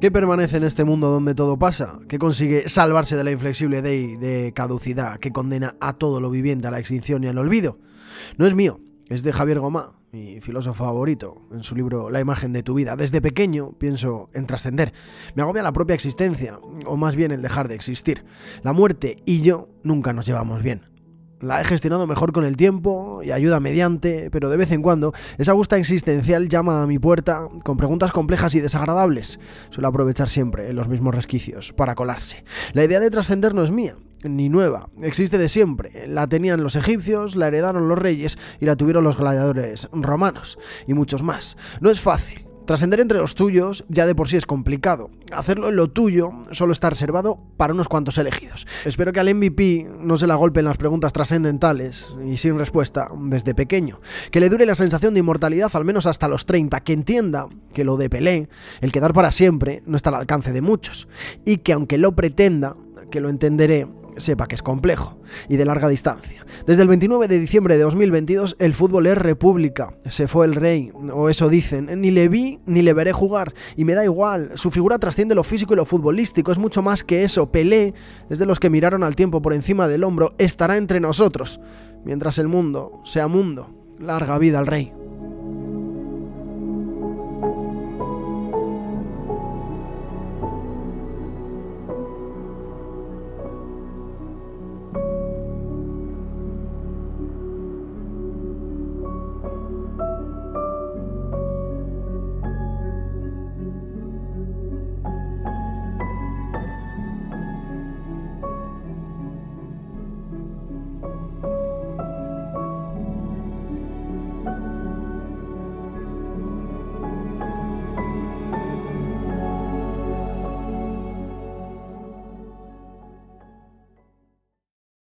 ¿Qué permanece en este mundo donde todo pasa? ¿Qué consigue salvarse de la inflexible ley de caducidad que condena a todo lo viviente a la extinción y al olvido? No es mío, es de Javier Gomá, mi filósofo favorito, en su libro La imagen de tu vida. Desde pequeño pienso en trascender. Me agobia la propia existencia, o más bien el dejar de existir. La muerte y yo nunca nos llevamos bien. La he gestionado mejor con el tiempo y ayuda mediante, pero de vez en cuando esa gusta existencial llama a mi puerta con preguntas complejas y desagradables. Suele aprovechar siempre los mismos resquicios para colarse. La idea de trascender no es mía, ni nueva, existe de siempre. La tenían los egipcios, la heredaron los reyes y la tuvieron los gladiadores romanos y muchos más. No es fácil, Trascender entre los tuyos ya de por sí es complicado. Hacerlo en lo tuyo solo está reservado para unos cuantos elegidos. Espero que al MVP no se la golpeen las preguntas trascendentales y sin respuesta desde pequeño. Que le dure la sensación de inmortalidad al menos hasta los 30. Que entienda que lo de Pelé, el quedar para siempre, no está al alcance de muchos. Y que aunque lo pretenda, que lo entenderé, sepa que es complejo y de larga distancia. Desde el 29 de diciembre de 2022 el fútbol es república, se fue el rey, o eso dicen, ni le vi ni le veré jugar, y me da igual, su figura trasciende lo físico y lo futbolístico, es mucho más que eso, Pelé, desde los que miraron al tiempo por encima del hombro, estará entre nosotros, mientras el mundo sea mundo, larga vida al rey.